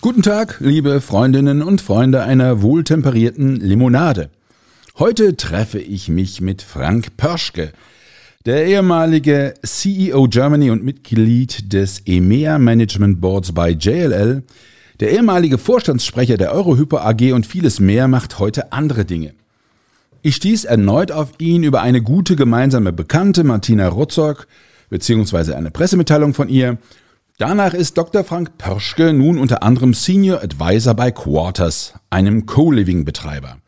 Guten Tag, liebe Freundinnen und Freunde einer wohltemperierten Limonade. Heute treffe ich mich mit Frank Pörschke, der ehemalige CEO Germany und Mitglied des EMEA Management Boards bei JLL, der ehemalige Vorstandssprecher der Eurohyper AG und vieles mehr macht heute andere Dinge. Ich stieß erneut auf ihn über eine gute gemeinsame Bekannte, Martina Rotzog, beziehungsweise eine Pressemitteilung von ihr, Danach ist Dr. Frank Pörschke nun unter anderem Senior Advisor bei Quarters, einem Co-Living-Betreiber.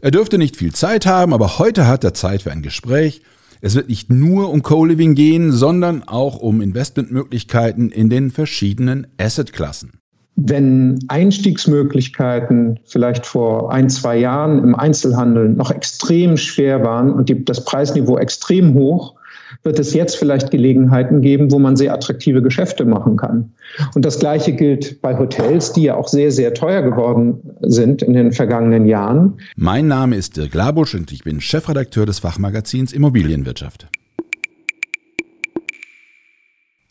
Er dürfte nicht viel Zeit haben, aber heute hat er Zeit für ein Gespräch. Es wird nicht nur um Co-Living gehen, sondern auch um Investmentmöglichkeiten in den verschiedenen Assetklassen. Wenn Einstiegsmöglichkeiten vielleicht vor ein, zwei Jahren im Einzelhandel noch extrem schwer waren und die, das Preisniveau extrem hoch, wird es jetzt vielleicht Gelegenheiten geben, wo man sehr attraktive Geschäfte machen kann. Und das Gleiche gilt bei Hotels, die ja auch sehr, sehr teuer geworden sind in den vergangenen Jahren. Mein Name ist Dirk Labusch und ich bin Chefredakteur des Fachmagazins Immobilienwirtschaft.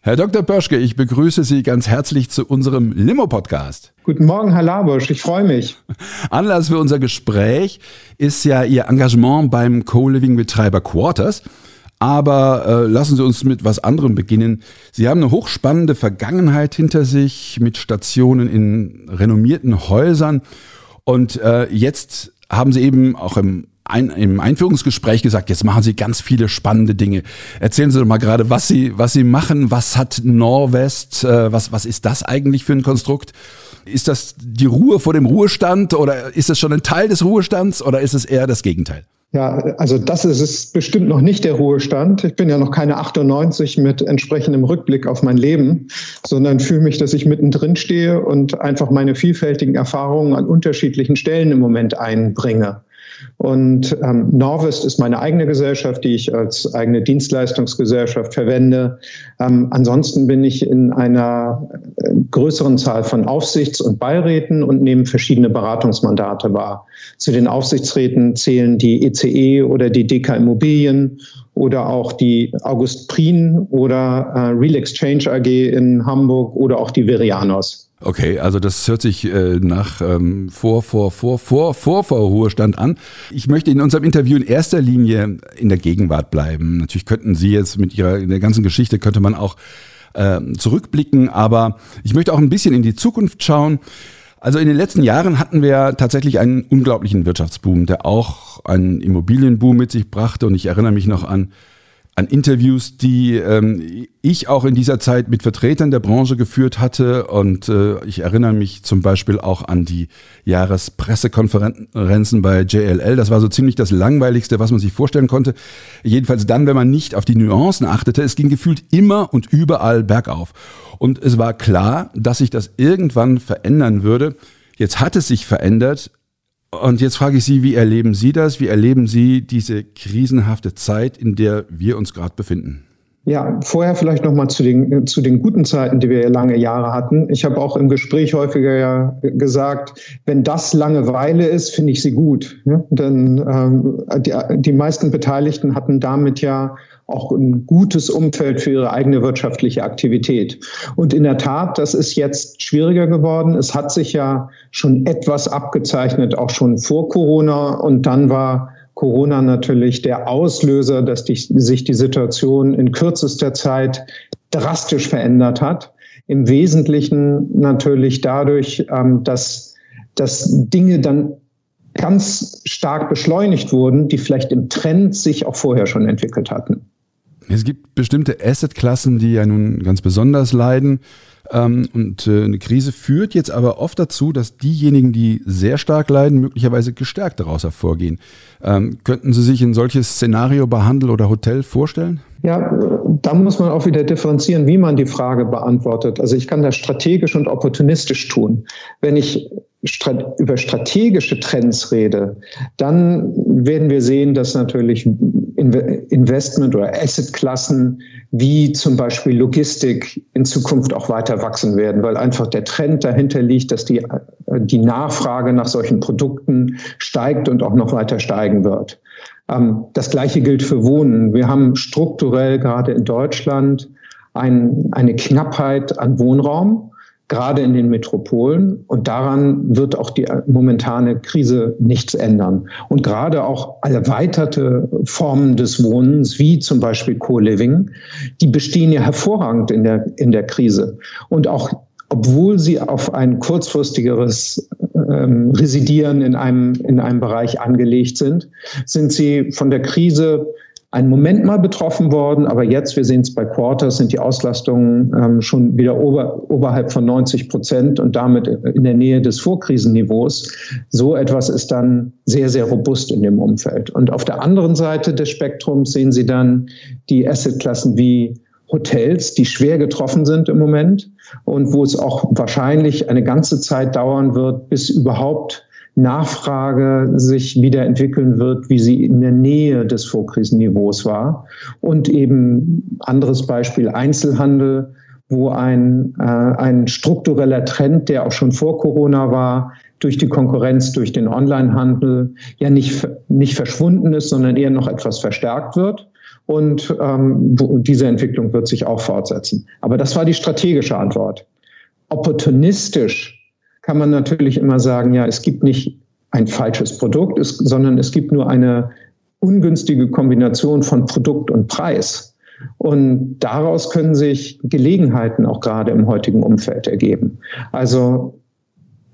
Herr Dr. Pörschke, ich begrüße Sie ganz herzlich zu unserem Limo-Podcast. Guten Morgen, Herr Labusch, ich freue mich. Anlass für unser Gespräch ist ja Ihr Engagement beim Co-Living-Betreiber Quarters. Aber äh, lassen Sie uns mit was anderem beginnen. Sie haben eine hochspannende Vergangenheit hinter sich mit Stationen in renommierten Häusern. Und äh, jetzt haben Sie eben auch im, ein, im Einführungsgespräch gesagt, jetzt machen Sie ganz viele spannende Dinge. Erzählen Sie doch mal gerade, was Sie, was Sie machen. Was hat Norwest? Äh, was, was ist das eigentlich für ein Konstrukt? Ist das die Ruhe vor dem Ruhestand oder ist es schon ein Teil des Ruhestands oder ist es eher das Gegenteil? Ja, also das ist es bestimmt noch nicht der Ruhestand. Ich bin ja noch keine 98 mit entsprechendem Rückblick auf mein Leben, sondern fühle mich, dass ich mittendrin stehe und einfach meine vielfältigen Erfahrungen an unterschiedlichen Stellen im Moment einbringe. Und ähm, Norvest ist meine eigene Gesellschaft, die ich als eigene Dienstleistungsgesellschaft verwende. Ähm, ansonsten bin ich in einer äh, größeren Zahl von Aufsichts- und Beiräten und nehme verschiedene Beratungsmandate wahr. Zu den Aufsichtsräten zählen die ECE e oder die DK Immobilien oder auch die August Prien oder äh, Real Exchange AG in Hamburg oder auch die Verianos. Okay, also das hört sich äh, nach ähm, vor, vor, vor, vor, vor, vor Ruhestand an. Ich möchte in unserem Interview in erster Linie in der Gegenwart bleiben. Natürlich könnten Sie jetzt mit Ihrer in der ganzen Geschichte könnte man auch äh, zurückblicken, aber ich möchte auch ein bisschen in die Zukunft schauen. Also in den letzten Jahren hatten wir tatsächlich einen unglaublichen Wirtschaftsboom, der auch einen Immobilienboom mit sich brachte. Und ich erinnere mich noch an an Interviews, die ähm, ich auch in dieser Zeit mit Vertretern der Branche geführt hatte. Und äh, ich erinnere mich zum Beispiel auch an die Jahrespressekonferenzen bei JLL. Das war so ziemlich das Langweiligste, was man sich vorstellen konnte. Jedenfalls dann, wenn man nicht auf die Nuancen achtete. Es ging gefühlt immer und überall bergauf. Und es war klar, dass sich das irgendwann verändern würde. Jetzt hat es sich verändert, und jetzt frage ich Sie, wie erleben Sie das? Wie erleben Sie diese krisenhafte Zeit, in der wir uns gerade befinden? Ja, vorher vielleicht noch mal zu den, zu den guten Zeiten, die wir lange Jahre hatten. Ich habe auch im Gespräch häufiger ja gesagt, wenn das Langeweile ist, finde ich sie gut. Ja? Denn ähm, die, die meisten Beteiligten hatten damit ja auch ein gutes Umfeld für ihre eigene wirtschaftliche Aktivität. Und in der Tat, das ist jetzt schwieriger geworden. Es hat sich ja schon etwas abgezeichnet, auch schon vor Corona. Und dann war Corona natürlich der Auslöser, dass die, sich die Situation in kürzester Zeit drastisch verändert hat. Im Wesentlichen natürlich dadurch, ähm, dass, dass Dinge dann ganz stark beschleunigt wurden, die vielleicht im Trend sich auch vorher schon entwickelt hatten. Es gibt bestimmte Assetklassen, die ja nun ganz besonders leiden. Ähm, und äh, eine Krise führt jetzt aber oft dazu, dass diejenigen, die sehr stark leiden, möglicherweise gestärkt daraus hervorgehen. Ähm, könnten Sie sich ein solches Szenario bei Handel oder Hotel vorstellen? Ja, da muss man auch wieder differenzieren, wie man die Frage beantwortet. Also ich kann das strategisch und opportunistisch tun. Wenn ich über strategische Trends rede, dann werden wir sehen, dass natürlich Investment- oder Assetklassen wie zum Beispiel Logistik in Zukunft auch weiter wachsen werden, weil einfach der Trend dahinter liegt, dass die, die Nachfrage nach solchen Produkten steigt und auch noch weiter steigen wird. Ähm, das Gleiche gilt für Wohnen. Wir haben strukturell gerade in Deutschland ein, eine Knappheit an Wohnraum gerade in den Metropolen. Und daran wird auch die momentane Krise nichts ändern. Und gerade auch erweiterte Formen des Wohnens, wie zum Beispiel Co-Living, die bestehen ja hervorragend in der, in der Krise. Und auch obwohl sie auf ein kurzfristigeres ähm, Residieren in einem, in einem Bereich angelegt sind, sind sie von der Krise einen Moment mal betroffen worden, aber jetzt, wir sehen es bei Quarters, sind die Auslastungen ähm, schon wieder ober, oberhalb von 90 Prozent und damit in der Nähe des Vorkrisenniveaus. So etwas ist dann sehr, sehr robust in dem Umfeld. Und auf der anderen Seite des Spektrums sehen Sie dann die Assetklassen wie Hotels, die schwer getroffen sind im Moment und wo es auch wahrscheinlich eine ganze Zeit dauern wird, bis überhaupt Nachfrage sich wieder entwickeln wird, wie sie in der Nähe des Vorkrisenniveaus war. Und eben anderes Beispiel Einzelhandel, wo ein, äh, ein struktureller Trend, der auch schon vor Corona war, durch die Konkurrenz, durch den Onlinehandel ja nicht, nicht verschwunden ist, sondern eher noch etwas verstärkt wird. Und ähm, diese Entwicklung wird sich auch fortsetzen. Aber das war die strategische Antwort. Opportunistisch kann man natürlich immer sagen, ja, es gibt nicht ein falsches Produkt, es, sondern es gibt nur eine ungünstige Kombination von Produkt und Preis. Und daraus können sich Gelegenheiten auch gerade im heutigen Umfeld ergeben. Also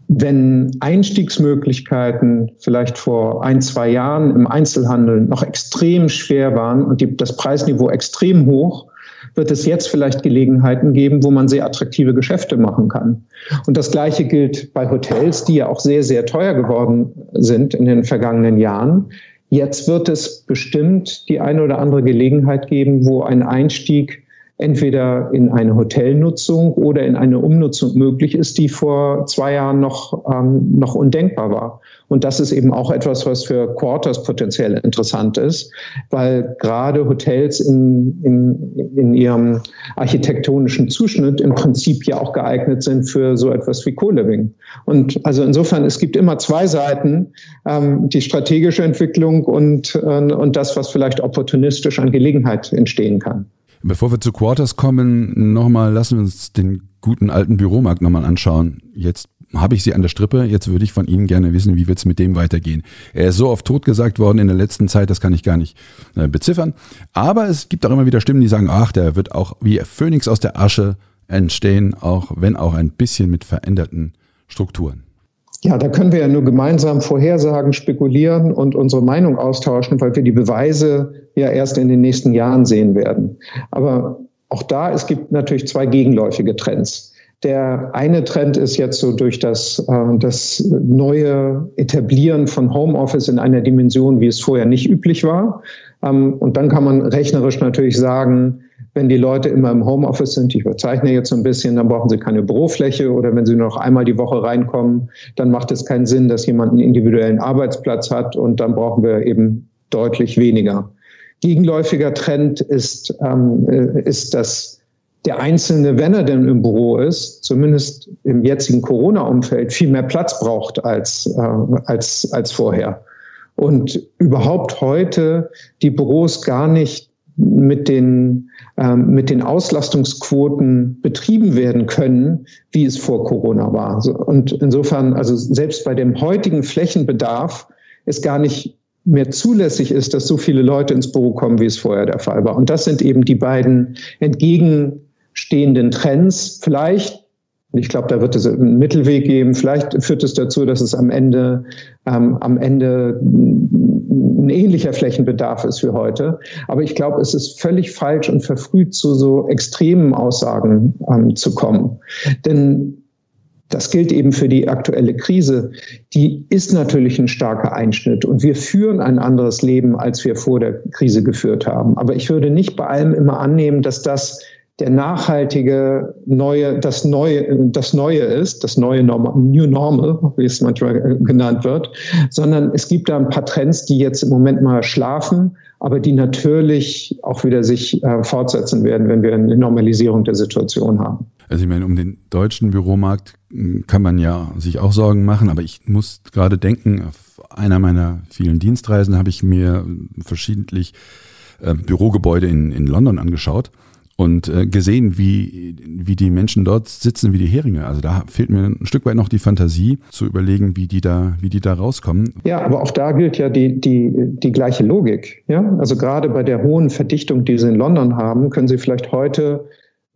wenn Einstiegsmöglichkeiten vielleicht vor ein, zwei Jahren im Einzelhandel noch extrem schwer waren und die, das Preisniveau extrem hoch, wird es jetzt vielleicht Gelegenheiten geben, wo man sehr attraktive Geschäfte machen kann. Und das Gleiche gilt bei Hotels, die ja auch sehr, sehr teuer geworden sind in den vergangenen Jahren. Jetzt wird es bestimmt die eine oder andere Gelegenheit geben, wo ein Einstieg entweder in eine Hotelnutzung oder in eine Umnutzung möglich ist, die vor zwei Jahren noch, ähm, noch undenkbar war. Und das ist eben auch etwas, was für Quarters potenziell interessant ist, weil gerade Hotels in, in, in ihrem architektonischen Zuschnitt im Prinzip ja auch geeignet sind für so etwas wie Co-Living. Und also insofern, es gibt immer zwei Seiten, ähm, die strategische Entwicklung und, äh, und das, was vielleicht opportunistisch an Gelegenheit entstehen kann. Bevor wir zu Quarters kommen, nochmal lassen wir uns den guten alten Büromarkt nochmal anschauen. Jetzt habe ich sie an der Strippe, jetzt würde ich von Ihnen gerne wissen, wie wird es mit dem weitergehen. Er ist so oft tot gesagt worden in der letzten Zeit, das kann ich gar nicht äh, beziffern. Aber es gibt auch immer wieder Stimmen, die sagen, ach, der wird auch wie Phönix aus der Asche entstehen, auch wenn auch ein bisschen mit veränderten Strukturen. Ja, da können wir ja nur gemeinsam vorhersagen, spekulieren und unsere Meinung austauschen, weil wir die Beweise ja erst in den nächsten Jahren sehen werden. Aber auch da, es gibt natürlich zwei gegenläufige Trends. Der eine Trend ist jetzt so durch das, äh, das neue Etablieren von Homeoffice in einer Dimension, wie es vorher nicht üblich war. Ähm, und dann kann man rechnerisch natürlich sagen, wenn die Leute immer im Homeoffice sind, ich überzeichne jetzt so ein bisschen, dann brauchen sie keine Bürofläche oder wenn sie nur noch einmal die Woche reinkommen, dann macht es keinen Sinn, dass jemand einen individuellen Arbeitsplatz hat und dann brauchen wir eben deutlich weniger. Gegenläufiger Trend ist, ähm, äh, ist, dass der Einzelne, wenn er denn im Büro ist, zumindest im jetzigen Corona-Umfeld, viel mehr Platz braucht als, äh, als, als vorher. Und überhaupt heute die Büros gar nicht mit den, ähm, mit den Auslastungsquoten betrieben werden können, wie es vor Corona war. Und insofern, also selbst bei dem heutigen Flächenbedarf ist gar nicht mehr zulässig ist, dass so viele Leute ins Büro kommen, wie es vorher der Fall war. Und das sind eben die beiden entgegenstehenden Trends. Vielleicht ich glaube, da wird es einen Mittelweg geben. Vielleicht führt es dazu, dass es am Ende, ähm, am Ende ein ähnlicher Flächenbedarf ist wie heute. Aber ich glaube, es ist völlig falsch und verfrüht zu so extremen Aussagen ähm, zu kommen. Denn das gilt eben für die aktuelle Krise. Die ist natürlich ein starker Einschnitt und wir führen ein anderes Leben, als wir vor der Krise geführt haben. Aber ich würde nicht bei allem immer annehmen, dass das der nachhaltige neue, das neue, das neue ist, das neue Normal, New Normal, wie es manchmal genannt wird, sondern es gibt da ein paar Trends, die jetzt im Moment mal schlafen, aber die natürlich auch wieder sich äh, fortsetzen werden, wenn wir eine Normalisierung der Situation haben. Also ich meine, um den deutschen Büromarkt hm, kann man ja sich auch Sorgen machen, aber ich muss gerade denken, auf einer meiner vielen Dienstreisen habe ich mir verschiedentlich äh, Bürogebäude in, in London angeschaut und äh, gesehen, wie, wie die Menschen dort sitzen wie die Heringe. Also da fehlt mir ein Stück weit noch die Fantasie zu überlegen, wie die da, wie die da rauskommen. Ja, aber auch da gilt ja die, die, die gleiche Logik. Ja? Also gerade bei der hohen Verdichtung, die Sie in London haben, können Sie vielleicht heute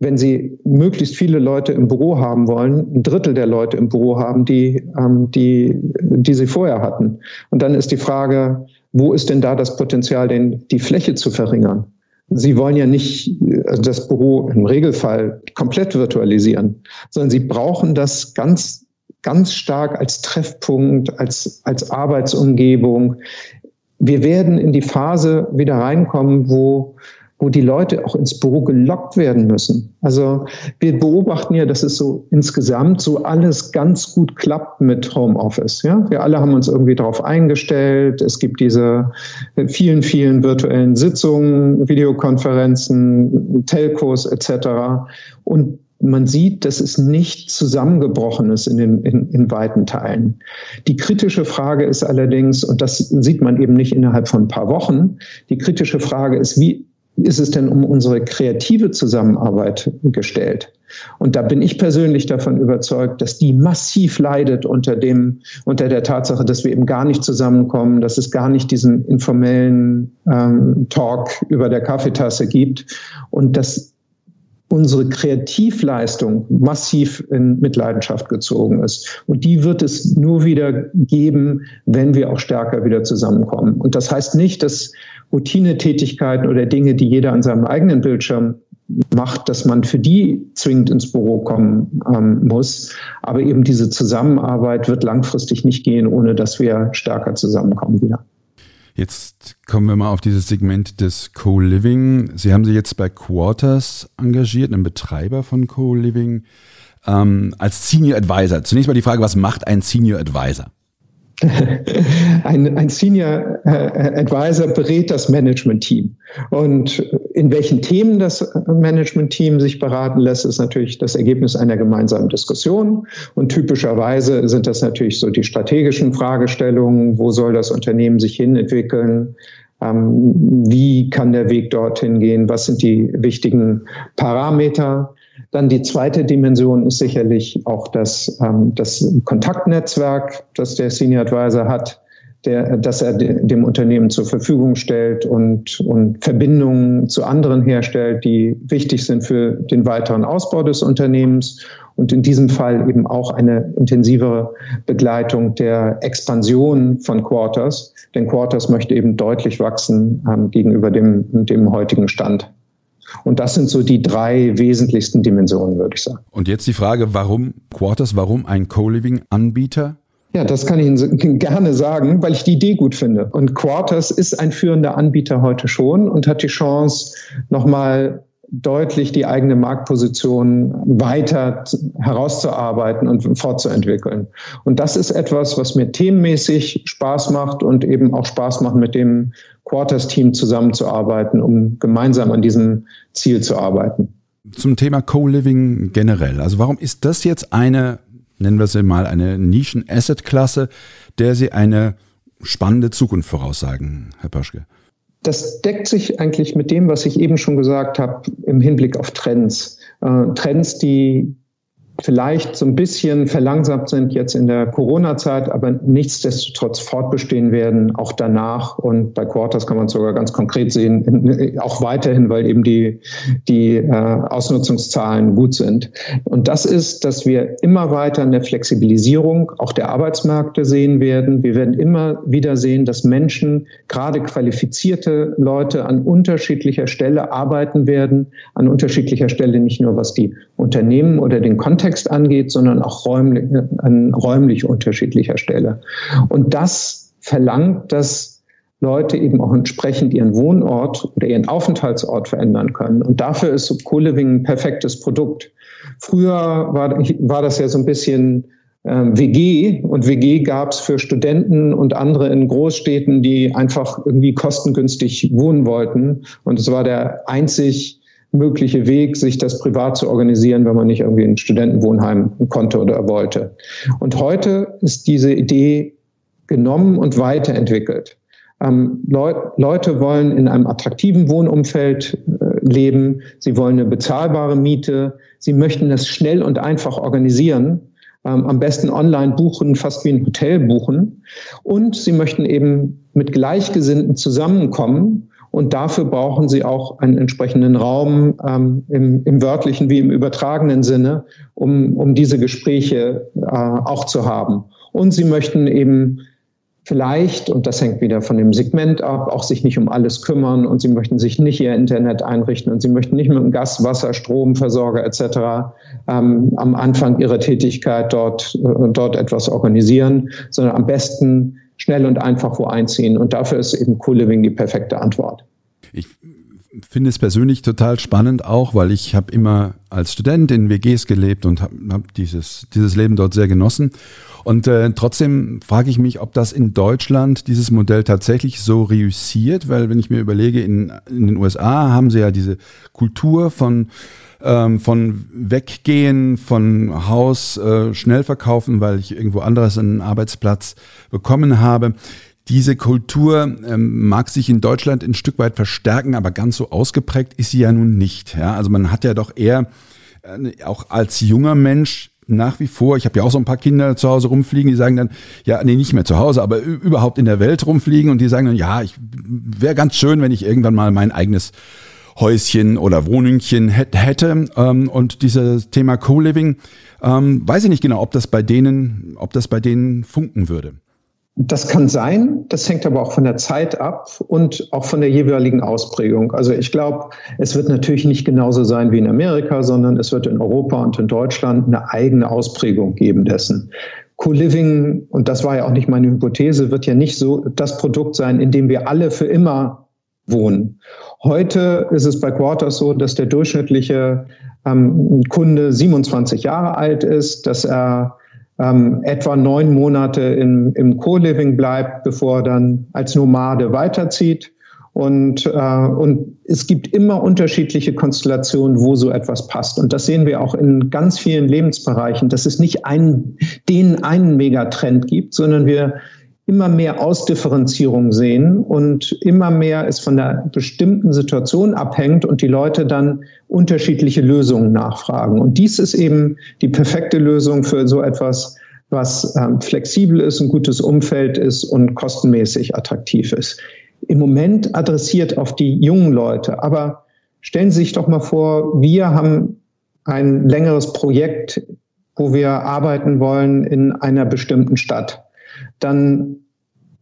wenn Sie möglichst viele Leute im Büro haben wollen, ein Drittel der Leute im Büro haben, die, ähm, die, die Sie vorher hatten. Und dann ist die Frage, wo ist denn da das Potenzial, den, die Fläche zu verringern? Sie wollen ja nicht also das Büro im Regelfall komplett virtualisieren, sondern Sie brauchen das ganz, ganz stark als Treffpunkt, als, als Arbeitsumgebung. Wir werden in die Phase wieder reinkommen, wo wo die Leute auch ins Büro gelockt werden müssen. Also wir beobachten ja, dass es so insgesamt so alles ganz gut klappt mit Homeoffice. Ja, wir alle haben uns irgendwie darauf eingestellt. Es gibt diese vielen, vielen virtuellen Sitzungen, Videokonferenzen, Telcos etc. Und man sieht, dass es nicht zusammengebrochen ist in, den, in, in weiten Teilen. Die kritische Frage ist allerdings, und das sieht man eben nicht innerhalb von ein paar Wochen, die kritische Frage ist, wie ist es denn um unsere kreative Zusammenarbeit gestellt? Und da bin ich persönlich davon überzeugt, dass die massiv leidet unter dem, unter der Tatsache, dass wir eben gar nicht zusammenkommen, dass es gar nicht diesen informellen ähm, Talk über der Kaffeetasse gibt und dass unsere Kreativleistung massiv in Mitleidenschaft gezogen ist. Und die wird es nur wieder geben, wenn wir auch stärker wieder zusammenkommen. Und das heißt nicht, dass Routinetätigkeiten oder Dinge, die jeder an seinem eigenen Bildschirm macht, dass man für die zwingend ins Büro kommen ähm, muss. Aber eben diese Zusammenarbeit wird langfristig nicht gehen, ohne dass wir stärker zusammenkommen wieder. Jetzt kommen wir mal auf dieses Segment des Co-Living. Sie haben sich jetzt bei Quarters engagiert, einem Betreiber von Co-Living, ähm, als Senior Advisor. Zunächst mal die Frage, was macht ein Senior Advisor? Ein, ein Senior äh, Advisor berät das Management-Team. Und in welchen Themen das Management-Team sich beraten lässt, ist natürlich das Ergebnis einer gemeinsamen Diskussion. Und typischerweise sind das natürlich so die strategischen Fragestellungen. Wo soll das Unternehmen sich hin entwickeln? Ähm, wie kann der Weg dorthin gehen? Was sind die wichtigen Parameter? Dann die zweite Dimension ist sicherlich auch das, ähm, das Kontaktnetzwerk, das der Senior Advisor hat, der, das er dem Unternehmen zur Verfügung stellt und, und Verbindungen zu anderen herstellt, die wichtig sind für den weiteren Ausbau des Unternehmens und in diesem Fall eben auch eine intensivere Begleitung der Expansion von Quarters. Denn Quarters möchte eben deutlich wachsen ähm, gegenüber dem, dem heutigen Stand. Und das sind so die drei wesentlichsten Dimensionen, würde ich sagen. Und jetzt die Frage, warum Quarters, warum ein Co-Living-Anbieter? Ja, das kann ich Ihnen gerne sagen, weil ich die Idee gut finde. Und Quarters ist ein führender Anbieter heute schon und hat die Chance, nochmal deutlich die eigene Marktposition weiter herauszuarbeiten und fortzuentwickeln. Und das ist etwas, was mir themenmäßig Spaß macht und eben auch Spaß macht, mit dem Quarters-Team zusammenzuarbeiten, um gemeinsam an diesem Ziel zu arbeiten. Zum Thema Co-Living generell. Also warum ist das jetzt eine, nennen wir sie mal, eine Nischen-Asset-Klasse, der Sie eine spannende Zukunft voraussagen, Herr Pöschke? Das deckt sich eigentlich mit dem, was ich eben schon gesagt habe im Hinblick auf Trends. Äh, Trends, die vielleicht so ein bisschen verlangsamt sind jetzt in der Corona-Zeit, aber nichtsdestotrotz fortbestehen werden, auch danach. Und bei Quarters kann man sogar ganz konkret sehen, auch weiterhin, weil eben die, die äh, Ausnutzungszahlen gut sind. Und das ist, dass wir immer weiter eine Flexibilisierung auch der Arbeitsmärkte sehen werden. Wir werden immer wieder sehen, dass Menschen, gerade qualifizierte Leute, an unterschiedlicher Stelle arbeiten werden, an unterschiedlicher Stelle nicht nur was die Unternehmen oder den Kontext Kontext angeht, sondern auch räumlich, an räumlich unterschiedlicher Stelle. Und das verlangt, dass Leute eben auch entsprechend ihren Wohnort oder ihren Aufenthaltsort verändern können. Und dafür ist Co-Living ein perfektes Produkt. Früher war, war das ja so ein bisschen ähm, WG und WG gab es für Studenten und andere in Großstädten, die einfach irgendwie kostengünstig wohnen wollten. Und es war der einzig mögliche Weg, sich das privat zu organisieren, wenn man nicht irgendwie ein Studentenwohnheim konnte oder wollte. Und heute ist diese Idee genommen und weiterentwickelt. Ähm, Leu Leute wollen in einem attraktiven Wohnumfeld äh, leben. Sie wollen eine bezahlbare Miete. Sie möchten das schnell und einfach organisieren. Ähm, am besten online buchen, fast wie ein Hotel buchen. Und sie möchten eben mit Gleichgesinnten zusammenkommen und dafür brauchen sie auch einen entsprechenden Raum ähm, im, im wörtlichen wie im übertragenen Sinne, um, um diese Gespräche äh, auch zu haben. Und sie möchten eben vielleicht, und das hängt wieder von dem Segment ab, auch sich nicht um alles kümmern und sie möchten sich nicht ihr Internet einrichten und sie möchten nicht mit dem Gas, Wasser, Stromversorger etc. Ähm, am Anfang ihrer Tätigkeit dort, äh, dort etwas organisieren, sondern am besten schnell und einfach wo einziehen. Und dafür ist eben Co-Living die perfekte Antwort. Ich finde es persönlich total spannend auch, weil ich habe immer als Student in WGs gelebt und habe hab dieses, dieses Leben dort sehr genossen. Und äh, trotzdem frage ich mich, ob das in Deutschland dieses Modell tatsächlich so reüssiert, weil wenn ich mir überlege, in, in den USA haben sie ja diese Kultur von ähm, von Weggehen, von Haus äh, schnell verkaufen, weil ich irgendwo anderes einen Arbeitsplatz bekommen habe. Diese Kultur ähm, mag sich in Deutschland ein Stück weit verstärken, aber ganz so ausgeprägt ist sie ja nun nicht. Ja? Also man hat ja doch eher äh, auch als junger Mensch nach wie vor, ich habe ja auch so ein paar Kinder zu Hause rumfliegen, die sagen dann, ja, nee, nicht mehr zu Hause, aber überhaupt in der Welt rumfliegen und die sagen dann, ja, ich wäre ganz schön, wenn ich irgendwann mal mein eigenes Häuschen oder Wohnungchen hätte. Ähm, und dieses Thema Co-Living, ähm, weiß ich nicht genau, ob das bei denen, ob das bei denen funken würde. Das kann sein, das hängt aber auch von der Zeit ab und auch von der jeweiligen Ausprägung. Also ich glaube, es wird natürlich nicht genauso sein wie in Amerika, sondern es wird in Europa und in Deutschland eine eigene Ausprägung geben dessen. Co-Living, und das war ja auch nicht meine Hypothese, wird ja nicht so das Produkt sein, in dem wir alle für immer wohnen. Heute ist es bei Quarters so, dass der durchschnittliche ähm, Kunde 27 Jahre alt ist, dass er ähm, etwa neun Monate in, im Co-Living bleibt, bevor er dann als Nomade weiterzieht. Und, äh, und es gibt immer unterschiedliche Konstellationen, wo so etwas passt. Und das sehen wir auch in ganz vielen Lebensbereichen, dass es nicht einen, den einen Megatrend gibt, sondern wir immer mehr Ausdifferenzierung sehen und immer mehr es von der bestimmten Situation abhängt und die Leute dann unterschiedliche Lösungen nachfragen. Und dies ist eben die perfekte Lösung für so etwas, was ähm, flexibel ist, ein gutes Umfeld ist und kostenmäßig attraktiv ist. Im Moment adressiert auf die jungen Leute, aber stellen Sie sich doch mal vor, wir haben ein längeres Projekt, wo wir arbeiten wollen in einer bestimmten Stadt dann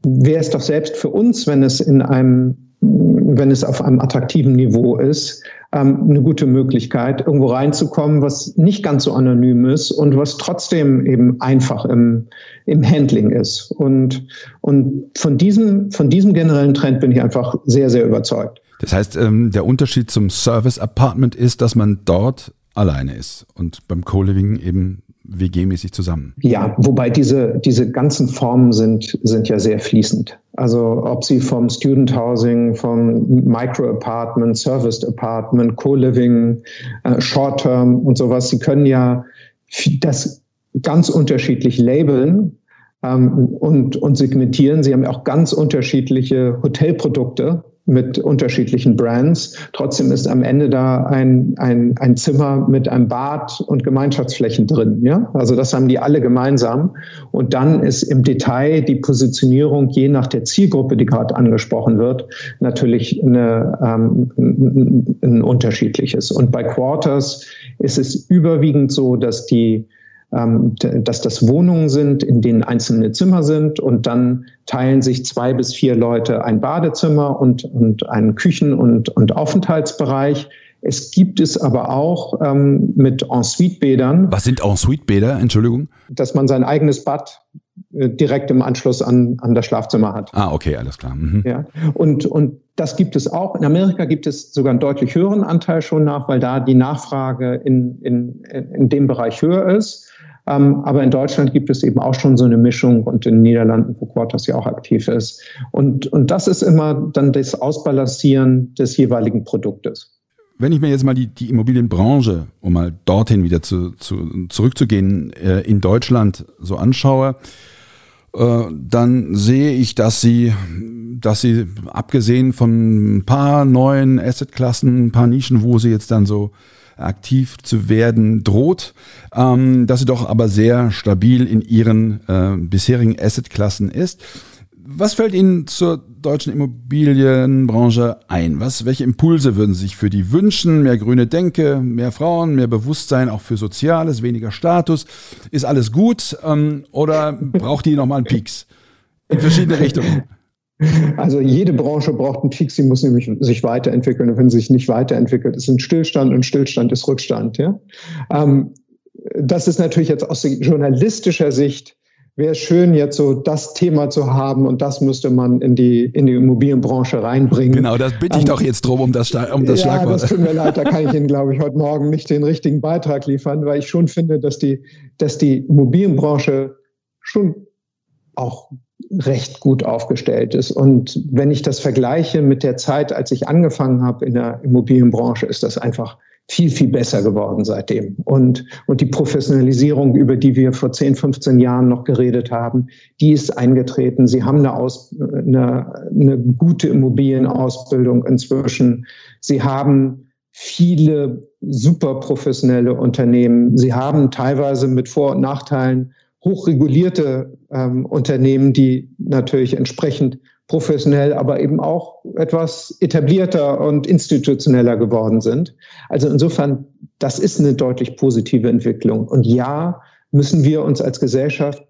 wäre es doch selbst für uns, wenn es in einem wenn es auf einem attraktiven Niveau ist, ähm, eine gute Möglichkeit, irgendwo reinzukommen, was nicht ganz so anonym ist und was trotzdem eben einfach im, im Handling ist. Und, und von, diesem, von diesem generellen Trend bin ich einfach sehr, sehr überzeugt. Das heißt, ähm, der Unterschied zum Service Apartment ist, dass man dort alleine ist und beim Co-Living eben WG-mäßig zusammen. Ja, wobei diese, diese ganzen Formen sind, sind ja sehr fließend. Also ob sie vom Student Housing, vom Micro Apartment, Serviced Apartment, Co-Living, äh, Short Term und sowas, sie können ja das ganz unterschiedlich labeln ähm, und, und segmentieren. Sie haben auch ganz unterschiedliche Hotelprodukte mit unterschiedlichen Brands. Trotzdem ist am Ende da ein, ein, ein Zimmer mit einem Bad und Gemeinschaftsflächen drin. Ja? Also das haben die alle gemeinsam. Und dann ist im Detail die Positionierung je nach der Zielgruppe, die gerade angesprochen wird, natürlich eine, ähm, ein, ein unterschiedliches. Und bei Quarters ist es überwiegend so, dass die dass das Wohnungen sind, in denen einzelne Zimmer sind und dann teilen sich zwei bis vier Leute ein Badezimmer und, und einen Küchen- und, und Aufenthaltsbereich. Es gibt es aber auch ähm, mit Ensuite-Bädern. Was sind Ensuite-Bäder? Entschuldigung. Dass man sein eigenes Bad äh, direkt im Anschluss an, an das Schlafzimmer hat. Ah, okay, alles klar. Mhm. Ja, und, und das gibt es auch. In Amerika gibt es sogar einen deutlich höheren Anteil schon nach, weil da die Nachfrage in, in, in dem Bereich höher ist. Ähm, aber in Deutschland gibt es eben auch schon so eine Mischung und in den Niederlanden, wo Quarters ja auch aktiv ist. Und, und das ist immer dann das Ausbalancieren des jeweiligen Produktes. Wenn ich mir jetzt mal die, die Immobilienbranche, um mal dorthin wieder zu, zu, zurückzugehen, äh, in Deutschland so anschaue, äh, dann sehe ich, dass sie, dass sie abgesehen von ein paar neuen Assetklassen, ein paar Nischen, wo sie jetzt dann so aktiv zu werden droht, ähm, dass sie doch aber sehr stabil in ihren äh, bisherigen Assetklassen ist. Was fällt Ihnen zur deutschen Immobilienbranche ein? Was, welche Impulse würden Sie sich für die wünschen? Mehr grüne Denke, mehr Frauen, mehr Bewusstsein auch für Soziales, weniger Status. Ist alles gut ähm, oder braucht die nochmal einen Peaks? In verschiedene Richtungen. Also jede Branche braucht einen Peak, sie muss nämlich sich weiterentwickeln. Und wenn sie sich nicht weiterentwickelt, ist ein Stillstand und Stillstand ist Rückstand. Ja? Ähm, das ist natürlich jetzt aus journalistischer Sicht wäre schön, jetzt so das Thema zu haben und das müsste man in die, in die Immobilienbranche reinbringen. Genau, das bitte ich ähm, doch jetzt drum um das, um das ja, Schlagwort. Das tut mir leid, da kann ich Ihnen, glaube ich, heute Morgen nicht den richtigen Beitrag liefern, weil ich schon finde, dass die, dass die Immobilienbranche schon auch recht gut aufgestellt ist. Und wenn ich das vergleiche mit der Zeit, als ich angefangen habe in der Immobilienbranche, ist das einfach viel, viel besser geworden seitdem. Und, und die Professionalisierung, über die wir vor 10, 15 Jahren noch geredet haben, die ist eingetreten. Sie haben eine, Aus, eine, eine gute Immobilienausbildung inzwischen. Sie haben viele super professionelle Unternehmen. Sie haben teilweise mit Vor- und Nachteilen hochregulierte ähm, Unternehmen, die natürlich entsprechend professionell, aber eben auch etwas etablierter und institutioneller geworden sind. Also insofern, das ist eine deutlich positive Entwicklung. Und ja, müssen wir uns als Gesellschaft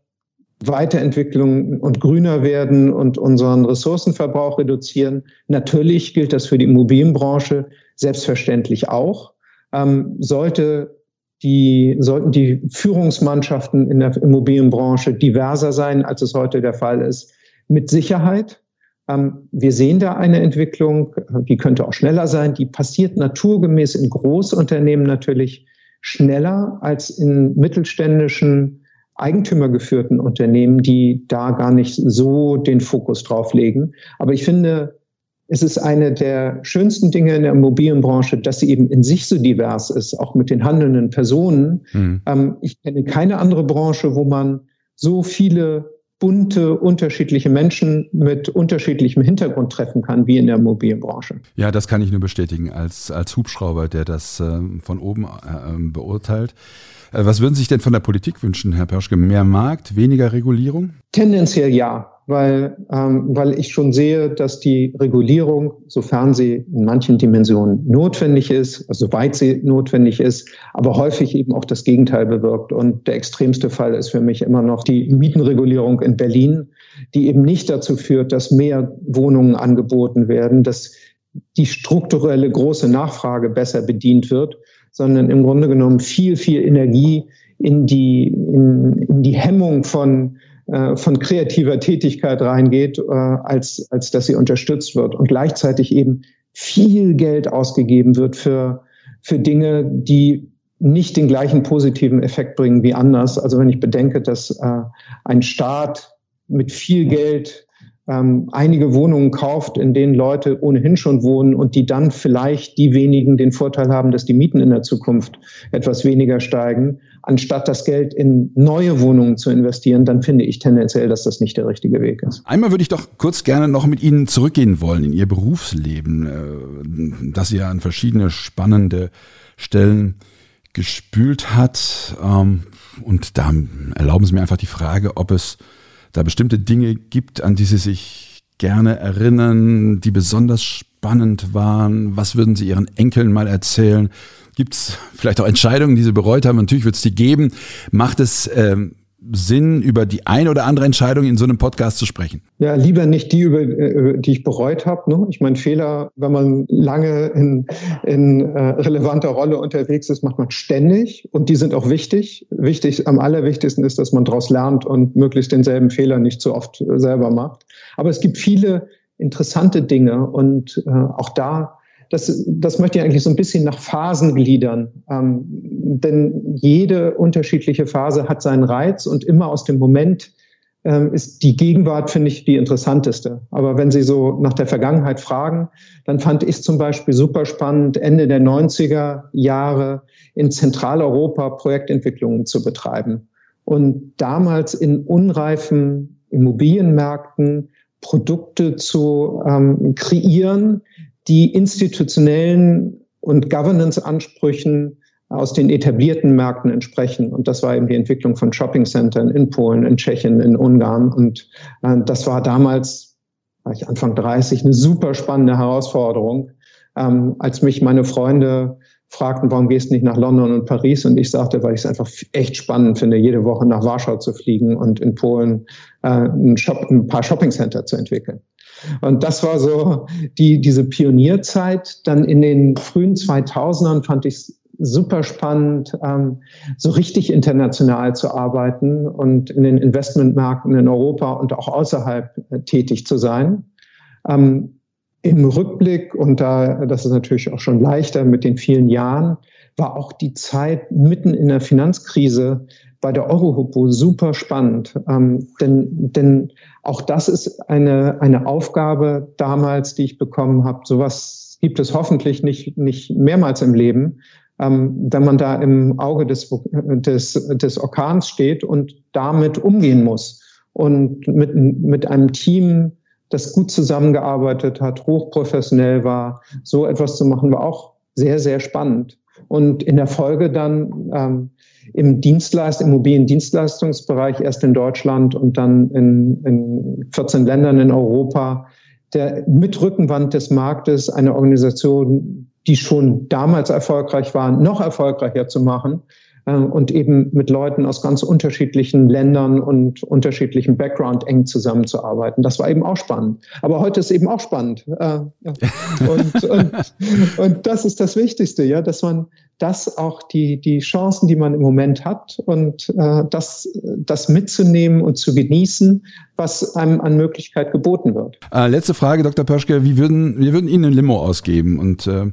weiterentwickeln und grüner werden und unseren Ressourcenverbrauch reduzieren. Natürlich gilt das für die Immobilienbranche selbstverständlich auch. Ähm, sollte die sollten die Führungsmannschaften in der Immobilienbranche diverser sein, als es heute der Fall ist. Mit Sicherheit. Ähm, wir sehen da eine Entwicklung, die könnte auch schneller sein. Die passiert naturgemäß in Großunternehmen natürlich schneller als in mittelständischen eigentümergeführten Unternehmen, die da gar nicht so den Fokus drauf legen. Aber ich finde, es ist eine der schönsten Dinge in der Immobilienbranche, dass sie eben in sich so divers ist, auch mit den handelnden Personen. Mhm. Ähm, ich kenne keine andere Branche, wo man so viele bunte, unterschiedliche Menschen mit unterschiedlichem Hintergrund treffen kann, wie in der Immobilienbranche. Ja, das kann ich nur bestätigen, als, als Hubschrauber, der das äh, von oben äh, ähm, beurteilt. Äh, was würden Sie sich denn von der Politik wünschen, Herr Perschke? Mehr Markt, weniger Regulierung? Tendenziell ja weil, ähm, weil ich schon sehe, dass die Regulierung, sofern sie in manchen Dimensionen notwendig ist, also soweit sie notwendig ist, aber häufig eben auch das Gegenteil bewirkt. Und der extremste Fall ist für mich immer noch die Mietenregulierung in Berlin, die eben nicht dazu führt, dass mehr Wohnungen angeboten werden, dass die strukturelle große Nachfrage besser bedient wird, sondern im Grunde genommen viel, viel Energie in die, in, in die Hemmung von von kreativer Tätigkeit reingeht, äh, als, als dass sie unterstützt wird und gleichzeitig eben viel Geld ausgegeben wird für, für Dinge, die nicht den gleichen positiven Effekt bringen wie anders. Also wenn ich bedenke, dass äh, ein Staat mit viel Geld ähm, einige Wohnungen kauft, in denen Leute ohnehin schon wohnen und die dann vielleicht die wenigen den Vorteil haben, dass die Mieten in der Zukunft etwas weniger steigen, anstatt das Geld in neue Wohnungen zu investieren, dann finde ich tendenziell, dass das nicht der richtige Weg ist. Einmal würde ich doch kurz gerne noch mit Ihnen zurückgehen wollen in Ihr Berufsleben, äh, das Sie ja an verschiedene spannende Stellen gespült hat. Ähm, und da erlauben Sie mir einfach die Frage, ob es da bestimmte Dinge gibt, an die Sie sich gerne erinnern, die besonders spannend waren. Was würden Sie Ihren Enkeln mal erzählen? Gibt es vielleicht auch Entscheidungen, die Sie bereut haben? Natürlich wird es die geben. Macht es ähm, Sinn, über die eine oder andere Entscheidung in so einem Podcast zu sprechen? Ja, lieber nicht die, über, über die ich bereut habe. Ne? Ich meine, Fehler, wenn man lange in, in äh, relevanter Rolle unterwegs ist, macht man ständig und die sind auch wichtig. Wichtig, am allerwichtigsten ist, dass man daraus lernt und möglichst denselben Fehler nicht so oft äh, selber macht. Aber es gibt viele interessante Dinge und äh, auch da das, das möchte ich eigentlich so ein bisschen nach Phasen gliedern. Ähm, denn jede unterschiedliche Phase hat seinen Reiz und immer aus dem Moment ähm, ist die Gegenwart, finde ich, die interessanteste. Aber wenn Sie so nach der Vergangenheit fragen, dann fand ich zum Beispiel super spannend, Ende der 90er Jahre in Zentraleuropa Projektentwicklungen zu betreiben. Und damals in unreifen Immobilienmärkten Produkte zu ähm, kreieren, die institutionellen und Governance-Ansprüchen aus den etablierten Märkten entsprechen. Und das war eben die Entwicklung von Shopping-Centern in Polen, in Tschechien, in Ungarn. Und äh, das war damals, war ich Anfang 30, eine super spannende Herausforderung. Ähm, als mich meine Freunde fragten, warum gehst du nicht nach London und Paris? Und ich sagte, weil ich es einfach echt spannend finde, jede Woche nach Warschau zu fliegen und in Polen äh, ein, Shop, ein paar Shopping-Center zu entwickeln. Und das war so die, diese Pionierzeit. Dann in den frühen 2000ern fand ich es super spannend, ähm, so richtig international zu arbeiten und in den Investmentmärkten in Europa und auch außerhalb äh, tätig zu sein. Ähm, Im Rückblick, und da, das ist natürlich auch schon leichter mit den vielen Jahren, war auch die Zeit mitten in der Finanzkrise bei der Eurohupo super spannend. Ähm, denn, denn auch das ist eine, eine Aufgabe damals, die ich bekommen habe. Sowas gibt es hoffentlich nicht, nicht mehrmals im Leben. Ähm, wenn man da im Auge des, des, des Orkans steht und damit umgehen muss. Und mit, mit einem Team, das gut zusammengearbeitet hat, hochprofessionell war, so etwas zu machen, war auch sehr, sehr spannend. Und in der Folge dann ähm, im Dienstleist, Immobiliendienstleistungsbereich erst in Deutschland und dann in, in 14 Ländern in Europa, der mit Rückenwand des Marktes eine Organisation, die schon damals erfolgreich war, noch erfolgreicher zu machen und eben mit Leuten aus ganz unterschiedlichen Ländern und unterschiedlichem Background eng zusammenzuarbeiten. Das war eben auch spannend. Aber heute ist eben auch spannend. Äh, und, und, und das ist das Wichtigste, ja, dass man das auch die, die Chancen, die man im Moment hat und äh, das, das mitzunehmen und zu genießen, was einem an Möglichkeit geboten wird. Äh, letzte Frage, Dr. Pöschke. Wie würden, wir würden Ihnen ein Limo ausgeben und äh,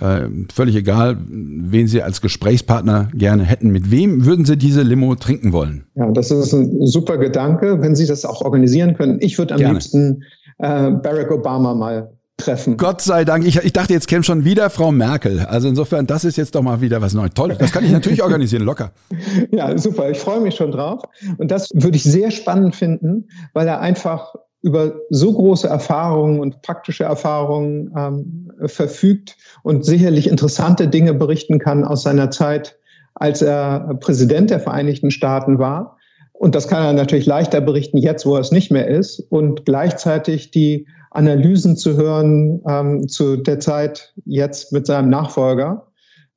äh, völlig egal, wen Sie als Gesprächspartner gerne hätten. Mit wem würden Sie diese Limo trinken wollen? Ja, das ist ein super Gedanke, wenn Sie das auch organisieren können. Ich würde am gerne. liebsten äh, Barack Obama mal treffen. Gott sei Dank. Ich, ich dachte, jetzt käme schon wieder Frau Merkel. Also insofern, das ist jetzt doch mal wieder was Neues. Toll, das kann ich natürlich organisieren, locker. Ja, super. Ich freue mich schon drauf. Und das würde ich sehr spannend finden, weil er einfach über so große Erfahrungen und praktische Erfahrungen ähm, verfügt und sicherlich interessante Dinge berichten kann aus seiner Zeit, als er Präsident der Vereinigten Staaten war. Und das kann er natürlich leichter berichten jetzt, wo er es nicht mehr ist. Und gleichzeitig die Analysen zu hören ähm, zu der Zeit jetzt mit seinem Nachfolger.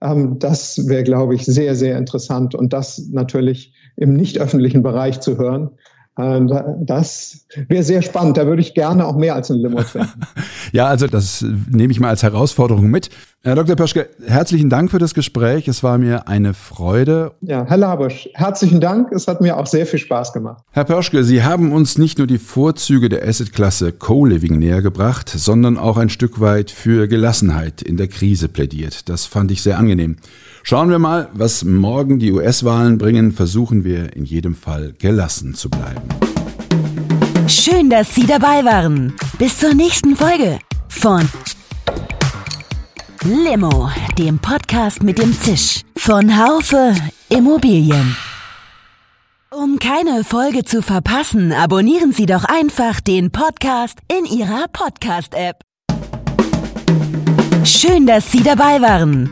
Ähm, das wäre, glaube ich, sehr, sehr interessant und das natürlich im nicht öffentlichen Bereich zu hören. Äh, das wäre sehr spannend. Da würde ich gerne auch mehr als ein Limo trinken. ja, also das nehme ich mal als Herausforderung mit. Herr Dr. Pöschke, herzlichen Dank für das Gespräch. Es war mir eine Freude. Ja, Herr Labusch, herzlichen Dank. Es hat mir auch sehr viel Spaß gemacht. Herr Pöschke, Sie haben uns nicht nur die Vorzüge der Assetklasse Co-Living näher gebracht, sondern auch ein Stück weit für Gelassenheit in der Krise plädiert. Das fand ich sehr angenehm. Schauen wir mal, was morgen die US-Wahlen bringen. Versuchen wir in jedem Fall gelassen zu bleiben. Schön, dass Sie dabei waren. Bis zur nächsten Folge von Limo, dem Podcast mit dem Zisch von Haufe Immobilien. Um keine Folge zu verpassen, abonnieren Sie doch einfach den Podcast in Ihrer Podcast-App. Schön, dass Sie dabei waren.